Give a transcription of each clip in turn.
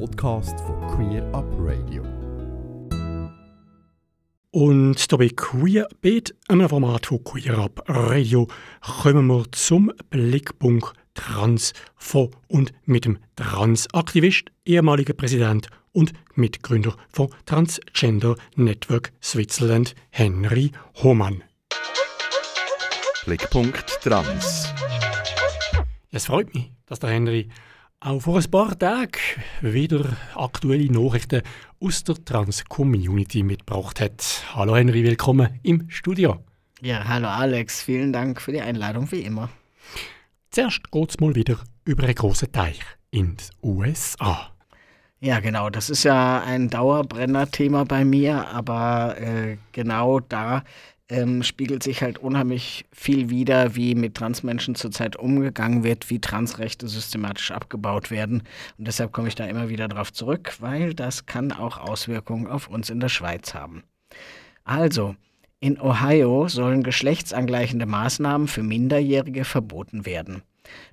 Podcast von Queer Up Radio. Und da bei Queerbeat, einem Format von Queer Up Radio, kommen wir zum Blickpunkt Trans von und mit dem Transaktivist, ehemaliger Präsident und Mitgründer von Transgender Network Switzerland, Henry Hohmann. Blickpunkt Trans. Es freut mich, dass der Henry auch vor ein paar Tagen wieder aktuelle Nachrichten aus der Trans-Community mitgebracht hat. Hallo Henry, willkommen im Studio. Ja, hallo Alex, vielen Dank für die Einladung, wie immer. Zuerst geht es mal wieder über einen großen Teich in den USA. Ja, genau, das ist ja ein Dauerbrenner-Thema bei mir, aber äh, genau da ähm, spiegelt sich halt unheimlich viel wider, wie mit Transmenschen zurzeit umgegangen wird, wie Transrechte systematisch abgebaut werden. Und deshalb komme ich da immer wieder drauf zurück, weil das kann auch Auswirkungen auf uns in der Schweiz haben. Also, in Ohio sollen geschlechtsangleichende Maßnahmen für Minderjährige verboten werden.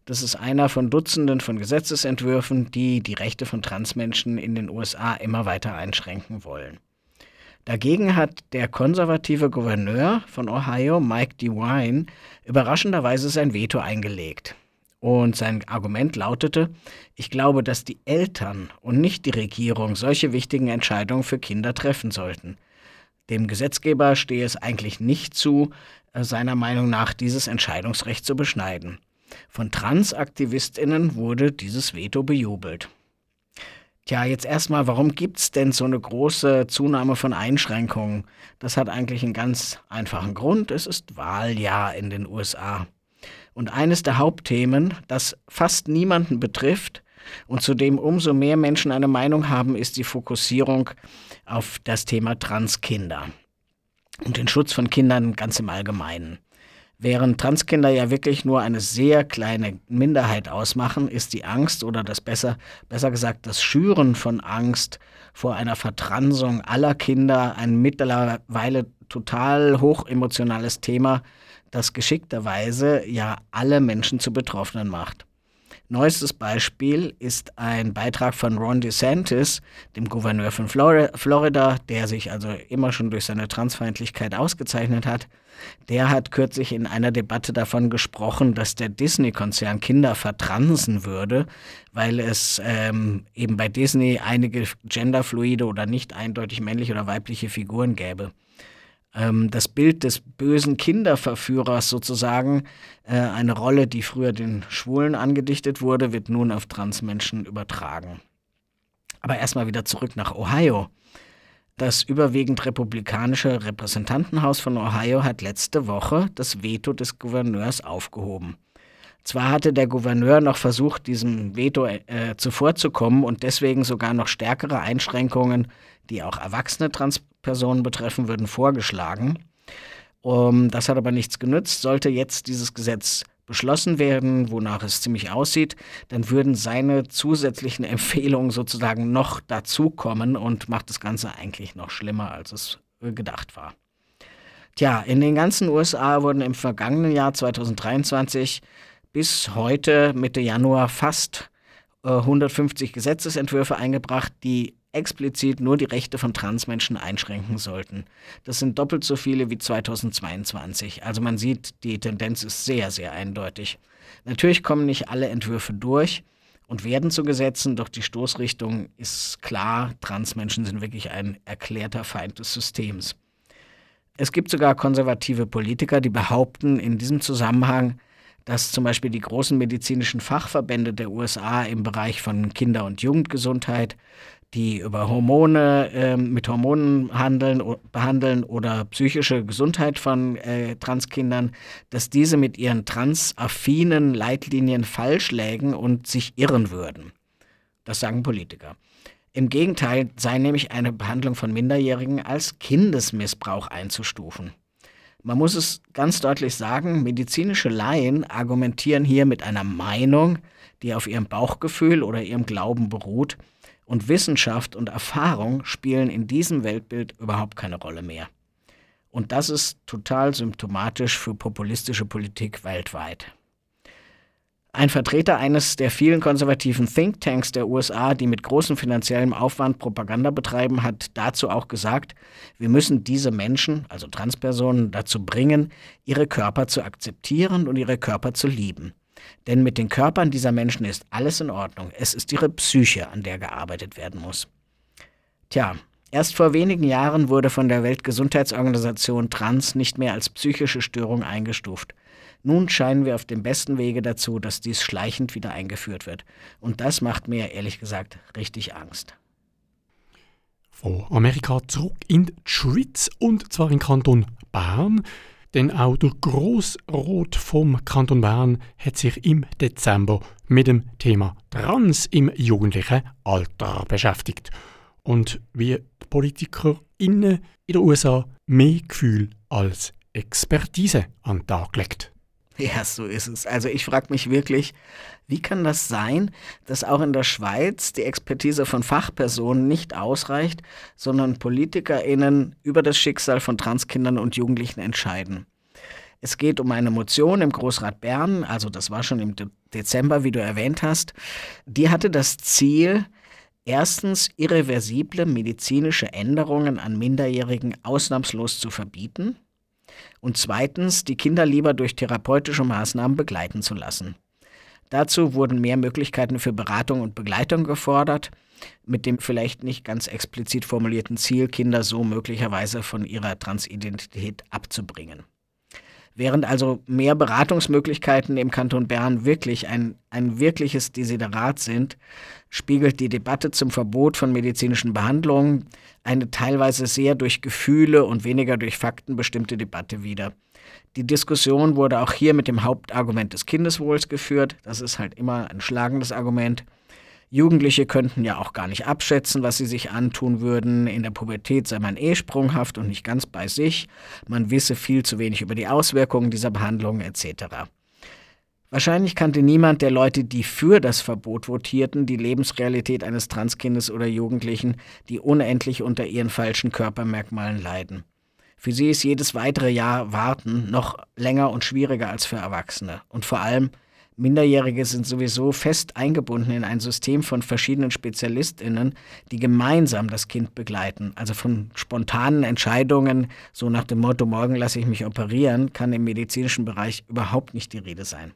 Das ist einer von Dutzenden von Gesetzesentwürfen, die die Rechte von Transmenschen in den USA immer weiter einschränken wollen. Dagegen hat der konservative Gouverneur von Ohio, Mike DeWine, überraschenderweise sein Veto eingelegt. Und sein Argument lautete, ich glaube, dass die Eltern und nicht die Regierung solche wichtigen Entscheidungen für Kinder treffen sollten. Dem Gesetzgeber stehe es eigentlich nicht zu, äh, seiner Meinung nach dieses Entscheidungsrecht zu beschneiden. Von Transaktivistinnen wurde dieses Veto bejubelt. Tja, jetzt erstmal, warum gibt es denn so eine große Zunahme von Einschränkungen? Das hat eigentlich einen ganz einfachen Grund. Es ist Wahljahr in den USA. Und eines der Hauptthemen, das fast niemanden betrifft und zu dem umso mehr Menschen eine Meinung haben, ist die Fokussierung auf das Thema Transkinder und den Schutz von Kindern ganz im Allgemeinen. Während Transkinder ja wirklich nur eine sehr kleine Minderheit ausmachen, ist die Angst oder das besser, besser gesagt das Schüren von Angst vor einer Vertransung aller Kinder ein mittlerweile total hochemotionales Thema, das geschickterweise ja alle Menschen zu Betroffenen macht. Neuestes Beispiel ist ein Beitrag von Ron DeSantis, dem Gouverneur von Florida, der sich also immer schon durch seine Transfeindlichkeit ausgezeichnet hat. Der hat kürzlich in einer Debatte davon gesprochen, dass der Disney-Konzern Kinder vertransen würde, weil es ähm, eben bei Disney einige genderfluide oder nicht eindeutig männliche oder weibliche Figuren gäbe ähm, das Bild des bösen Kinderverführers sozusagen, äh, eine Rolle, die früher den Schwulen angedichtet wurde, wird nun auf Transmenschen übertragen. Aber erstmal wieder zurück nach Ohio. Das überwiegend republikanische Repräsentantenhaus von Ohio hat letzte Woche das Veto des Gouverneurs aufgehoben. Zwar hatte der Gouverneur noch versucht, diesem Veto äh, zuvorzukommen und deswegen sogar noch stärkere Einschränkungen, die auch erwachsene Transpersonen betreffen würden, vorgeschlagen. Um, das hat aber nichts genützt. Sollte jetzt dieses Gesetz beschlossen werden, wonach es ziemlich aussieht, dann würden seine zusätzlichen Empfehlungen sozusagen noch dazukommen und macht das Ganze eigentlich noch schlimmer, als es äh, gedacht war. Tja, in den ganzen USA wurden im vergangenen Jahr 2023 bis heute, Mitte Januar, fast äh, 150 Gesetzesentwürfe eingebracht, die explizit nur die Rechte von Transmenschen einschränken sollten. Das sind doppelt so viele wie 2022. Also man sieht, die Tendenz ist sehr, sehr eindeutig. Natürlich kommen nicht alle Entwürfe durch und werden zu Gesetzen, doch die Stoßrichtung ist klar, Transmenschen sind wirklich ein erklärter Feind des Systems. Es gibt sogar konservative Politiker, die behaupten in diesem Zusammenhang, dass zum Beispiel die großen medizinischen Fachverbände der USA im Bereich von Kinder- und Jugendgesundheit, die über Hormone, äh, mit Hormonen handeln, behandeln oder psychische Gesundheit von äh, Transkindern, dass diese mit ihren transaffinen Leitlinien falsch lägen und sich irren würden. Das sagen Politiker. Im Gegenteil sei nämlich eine Behandlung von Minderjährigen als Kindesmissbrauch einzustufen. Man muss es ganz deutlich sagen, medizinische Laien argumentieren hier mit einer Meinung, die auf ihrem Bauchgefühl oder ihrem Glauben beruht, und Wissenschaft und Erfahrung spielen in diesem Weltbild überhaupt keine Rolle mehr. Und das ist total symptomatisch für populistische Politik weltweit. Ein Vertreter eines der vielen konservativen Thinktanks der USA, die mit großem finanziellem Aufwand Propaganda betreiben, hat dazu auch gesagt, wir müssen diese Menschen, also Transpersonen, dazu bringen, ihre Körper zu akzeptieren und ihre Körper zu lieben. Denn mit den Körpern dieser Menschen ist alles in Ordnung. Es ist ihre Psyche, an der gearbeitet werden muss. Tja, erst vor wenigen Jahren wurde von der Weltgesundheitsorganisation Trans nicht mehr als psychische Störung eingestuft. Nun scheinen wir auf dem besten Wege dazu, dass dies schleichend wieder eingeführt wird. Und das macht mir ehrlich gesagt richtig Angst. Von Amerika zurück in die Schweiz und zwar in Kanton Bern. Denn auch der Grossrot vom Kanton Bern hat sich im Dezember mit dem Thema Trans im jugendlichen Alter beschäftigt. Und wie die PolitikerInnen in den USA mehr Gefühl als Expertise an den Tag gelegt. Ja, so ist es. Also ich frage mich wirklich, wie kann das sein, dass auch in der Schweiz die Expertise von Fachpersonen nicht ausreicht, sondern PolitikerInnen über das Schicksal von Transkindern und Jugendlichen entscheiden? Es geht um eine Motion im Großrat Bern, also das war schon im Dezember, wie du erwähnt hast. Die hatte das Ziel, erstens irreversible medizinische Änderungen an Minderjährigen ausnahmslos zu verbieten und zweitens die Kinder lieber durch therapeutische Maßnahmen begleiten zu lassen. Dazu wurden mehr Möglichkeiten für Beratung und Begleitung gefordert, mit dem vielleicht nicht ganz explizit formulierten Ziel, Kinder so möglicherweise von ihrer Transidentität abzubringen. Während also mehr Beratungsmöglichkeiten im Kanton Bern wirklich ein, ein wirkliches Desiderat sind, spiegelt die Debatte zum Verbot von medizinischen Behandlungen eine teilweise sehr durch Gefühle und weniger durch Fakten bestimmte Debatte wider. Die Diskussion wurde auch hier mit dem Hauptargument des Kindeswohls geführt. Das ist halt immer ein schlagendes Argument. Jugendliche könnten ja auch gar nicht abschätzen, was sie sich antun würden. In der Pubertät sei man eh sprunghaft und nicht ganz bei sich. Man wisse viel zu wenig über die Auswirkungen dieser Behandlungen etc. Wahrscheinlich kannte niemand der Leute, die für das Verbot votierten, die Lebensrealität eines Transkindes oder Jugendlichen, die unendlich unter ihren falschen Körpermerkmalen leiden. Für sie ist jedes weitere Jahr Warten noch länger und schwieriger als für Erwachsene. Und vor allem, Minderjährige sind sowieso fest eingebunden in ein System von verschiedenen SpezialistInnen, die gemeinsam das Kind begleiten. Also von spontanen Entscheidungen, so nach dem Motto, morgen lasse ich mich operieren, kann im medizinischen Bereich überhaupt nicht die Rede sein.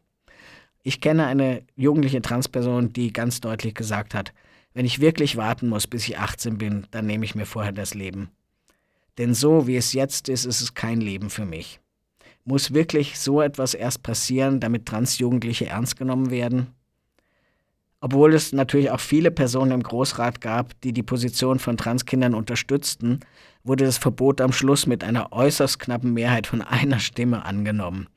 Ich kenne eine jugendliche Transperson, die ganz deutlich gesagt hat, wenn ich wirklich warten muss, bis ich 18 bin, dann nehme ich mir vorher das Leben. Denn so wie es jetzt ist, ist es kein Leben für mich. Muss wirklich so etwas erst passieren, damit Transjugendliche ernst genommen werden? Obwohl es natürlich auch viele Personen im Großrat gab, die die Position von Transkindern unterstützten, wurde das Verbot am Schluss mit einer äußerst knappen Mehrheit von einer Stimme angenommen.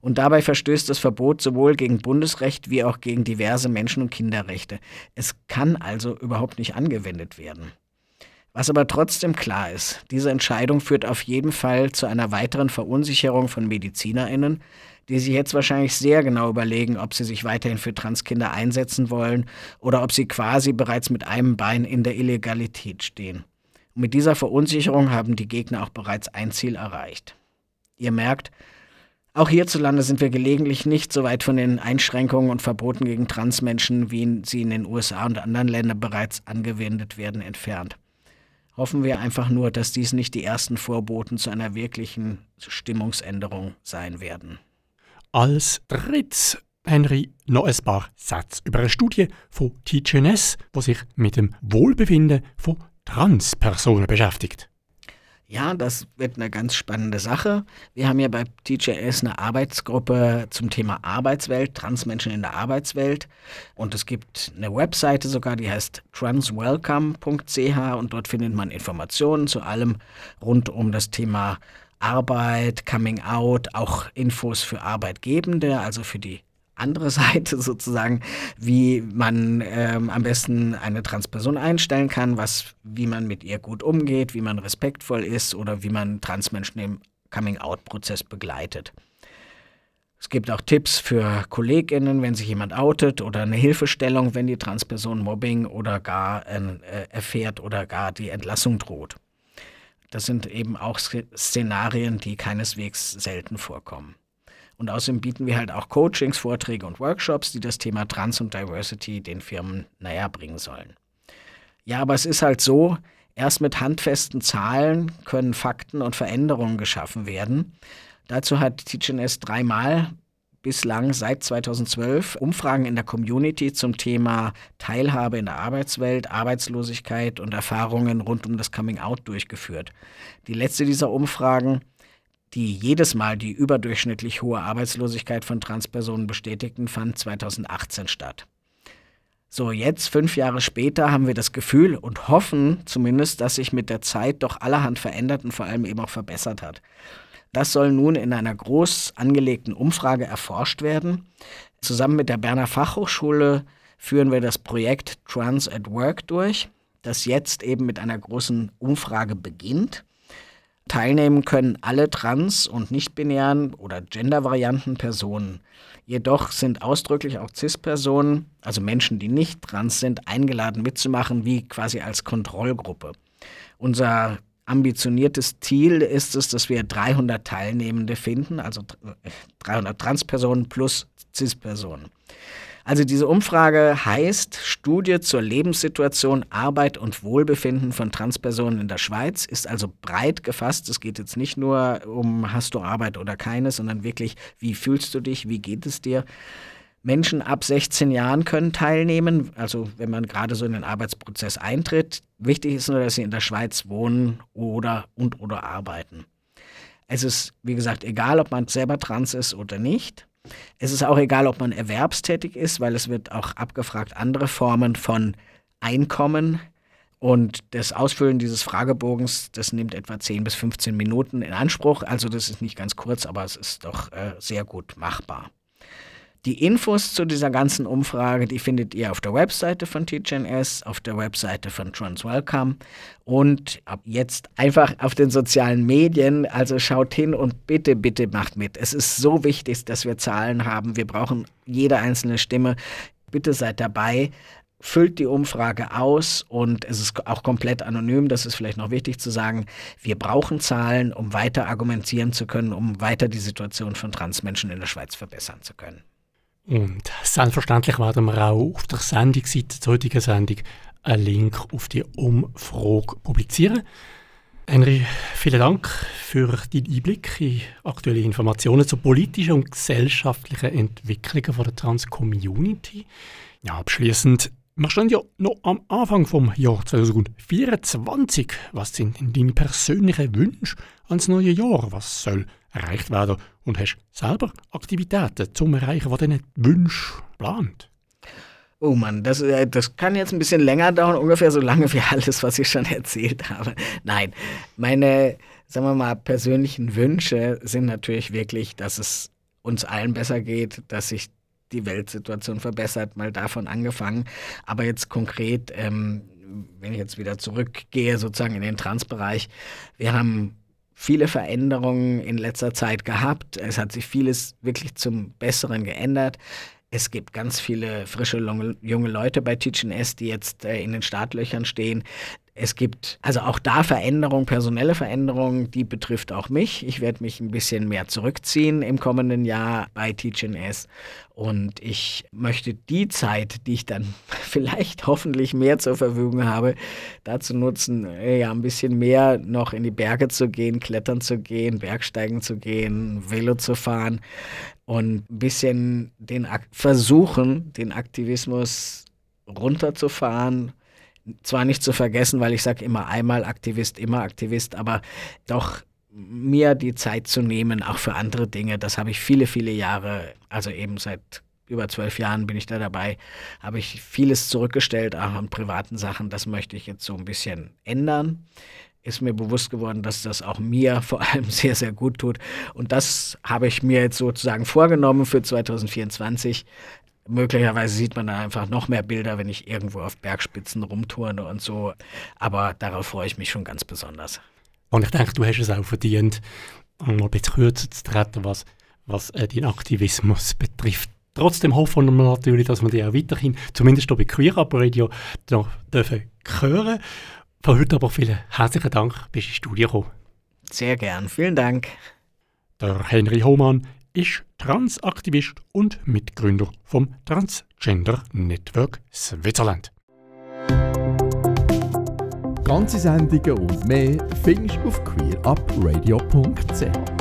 Und dabei verstößt das Verbot sowohl gegen Bundesrecht wie auch gegen diverse Menschen- und Kinderrechte. Es kann also überhaupt nicht angewendet werden. Was aber trotzdem klar ist, diese Entscheidung führt auf jeden Fall zu einer weiteren Verunsicherung von Medizinerinnen, die sich jetzt wahrscheinlich sehr genau überlegen, ob sie sich weiterhin für Transkinder einsetzen wollen oder ob sie quasi bereits mit einem Bein in der Illegalität stehen. Und mit dieser Verunsicherung haben die Gegner auch bereits ein Ziel erreicht. Ihr merkt, auch hierzulande sind wir gelegentlich nicht so weit von den Einschränkungen und Verboten gegen Transmenschen, wie sie in den USA und anderen Ländern bereits angewendet werden, entfernt. Hoffen wir einfach nur, dass dies nicht die ersten Vorboten zu einer wirklichen Stimmungsänderung sein werden. Als drittes Henry noch ein paar Sätze über eine Studie von TGNS, die sich mit dem Wohlbefinden von Transpersonen beschäftigt. Ja, das wird eine ganz spannende Sache. Wir haben ja bei TJS eine Arbeitsgruppe zum Thema Arbeitswelt, Transmenschen in der Arbeitswelt. Und es gibt eine Webseite sogar, die heißt transwelcome.ch und dort findet man Informationen zu allem rund um das Thema Arbeit, Coming Out, auch Infos für Arbeitgebende, also für die andere Seite sozusagen, wie man ähm, am besten eine Transperson einstellen kann, was, wie man mit ihr gut umgeht, wie man respektvoll ist oder wie man Transmenschen im Coming-out-Prozess begleitet. Es gibt auch Tipps für KollegInnen, wenn sich jemand outet oder eine Hilfestellung, wenn die Transperson Mobbing oder gar äh, erfährt oder gar die Entlassung droht. Das sind eben auch Szenarien, die keineswegs selten vorkommen. Und außerdem bieten wir halt auch Coachings, Vorträge und Workshops, die das Thema Trans und Diversity den Firmen näher bringen sollen. Ja, aber es ist halt so, erst mit handfesten Zahlen können Fakten und Veränderungen geschaffen werden. Dazu hat TGNS dreimal bislang seit 2012 Umfragen in der Community zum Thema Teilhabe in der Arbeitswelt, Arbeitslosigkeit und Erfahrungen rund um das Coming Out durchgeführt. Die letzte dieser Umfragen, die jedes Mal die überdurchschnittlich hohe Arbeitslosigkeit von Transpersonen bestätigten, fand 2018 statt. So, jetzt, fünf Jahre später, haben wir das Gefühl und hoffen zumindest, dass sich mit der Zeit doch allerhand verändert und vor allem eben auch verbessert hat. Das soll nun in einer groß angelegten Umfrage erforscht werden. Zusammen mit der Berner Fachhochschule führen wir das Projekt Trans at Work durch, das jetzt eben mit einer großen Umfrage beginnt. Teilnehmen können alle trans- und nicht-binären oder gendervarianten Personen. Jedoch sind ausdrücklich auch CIS-Personen, also Menschen, die nicht trans sind, eingeladen mitzumachen, wie quasi als Kontrollgruppe. Unser ambitioniertes Ziel ist es, dass wir 300 Teilnehmende finden, also 300 Transpersonen plus CIS-Personen. Also diese Umfrage heißt Studie zur Lebenssituation, Arbeit und Wohlbefinden von Transpersonen in der Schweiz, ist also breit gefasst. Es geht jetzt nicht nur um hast du Arbeit oder keine, sondern wirklich, wie fühlst du dich, wie geht es dir. Menschen ab 16 Jahren können teilnehmen, also wenn man gerade so in den Arbeitsprozess eintritt. Wichtig ist nur, dass sie in der Schweiz wohnen oder und oder arbeiten. Es ist, wie gesagt, egal, ob man selber trans ist oder nicht. Es ist auch egal, ob man erwerbstätig ist, weil es wird auch abgefragt andere Formen von Einkommen. Und das Ausfüllen dieses Fragebogens, das nimmt etwa 10 bis 15 Minuten in Anspruch. Also das ist nicht ganz kurz, aber es ist doch äh, sehr gut machbar. Die Infos zu dieser ganzen Umfrage, die findet ihr auf der Webseite von TGNS, auf der Webseite von TransWelcome und ab jetzt einfach auf den sozialen Medien. Also schaut hin und bitte, bitte macht mit. Es ist so wichtig, dass wir Zahlen haben. Wir brauchen jede einzelne Stimme. Bitte seid dabei füllt die Umfrage aus und es ist auch komplett anonym, das ist vielleicht noch wichtig zu sagen. Wir brauchen Zahlen, um weiter argumentieren zu können, um weiter die Situation von Transmenschen in der Schweiz verbessern zu können. Und selbstverständlich werden wir auch auf der Sendungsseite zur heutigen Sendung einen Link auf die Umfrage publizieren. Henry, vielen Dank für deinen Einblick in aktuelle Informationen zu politischen und gesellschaftlichen Entwicklungen der Trans-Community. Ja, abschließend, wir stehen ja noch am Anfang vom Jahr 2024. Was sind denn deine persönlichen Wünsche ans neue Jahr? Was soll erreicht werden und hast selber Aktivitäten zum Erreichen von diesen Wünschen geplant? Oh Mann, das, äh, das kann jetzt ein bisschen länger dauern, ungefähr so lange wie alles, was ich schon erzählt habe. Nein, meine, sagen wir mal, persönlichen Wünsche sind natürlich wirklich, dass es uns allen besser geht, dass sich die Weltsituation verbessert, mal davon angefangen. Aber jetzt konkret, ähm, wenn ich jetzt wieder zurückgehe, sozusagen in den Transbereich, wir haben viele Veränderungen in letzter Zeit gehabt. Es hat sich vieles wirklich zum Besseren geändert. Es gibt ganz viele frische junge Leute bei Teach S, die jetzt äh, in den Startlöchern stehen. Es gibt also auch da Veränderungen, personelle Veränderungen, die betrifft auch mich. Ich werde mich ein bisschen mehr zurückziehen im kommenden Jahr bei TeachNS und ich möchte die Zeit, die ich dann vielleicht hoffentlich mehr zur Verfügung habe, dazu nutzen, äh, ja, ein bisschen mehr noch in die Berge zu gehen, klettern zu gehen, Bergsteigen zu gehen, Velo zu fahren und ein bisschen den versuchen, den Aktivismus runterzufahren zwar nicht zu vergessen, weil ich sage immer einmal Aktivist, immer Aktivist, aber doch mir die Zeit zu nehmen, auch für andere Dinge. Das habe ich viele, viele Jahre, also eben seit über zwölf Jahren bin ich da dabei, habe ich vieles zurückgestellt, auch an privaten Sachen. Das möchte ich jetzt so ein bisschen ändern. Ist mir bewusst geworden, dass das auch mir vor allem sehr, sehr gut tut. Und das habe ich mir jetzt sozusagen vorgenommen für 2024, Möglicherweise sieht man da einfach noch mehr Bilder, wenn ich irgendwo auf Bergspitzen rumturne und so. Aber darauf freue ich mich schon ganz besonders. Und ich denke, du hast es auch verdient, mal ein bisschen kürzer zu treten, was, was äh, den Aktivismus betrifft. Trotzdem hoffen wir natürlich, dass wir die auch weiterhin, zumindest hier bei Queer Up Radio, noch dürfen hören. Von heute aber vielen herzlichen Dank, bist du ins Studio gekommen. Sehr gern, vielen Dank. Der Henry Hohmann ist Transaktivist und Mitgründer vom Transgender Network Switzerland. Ganze Sendungen und mehr findest du auf queerupradio.ch.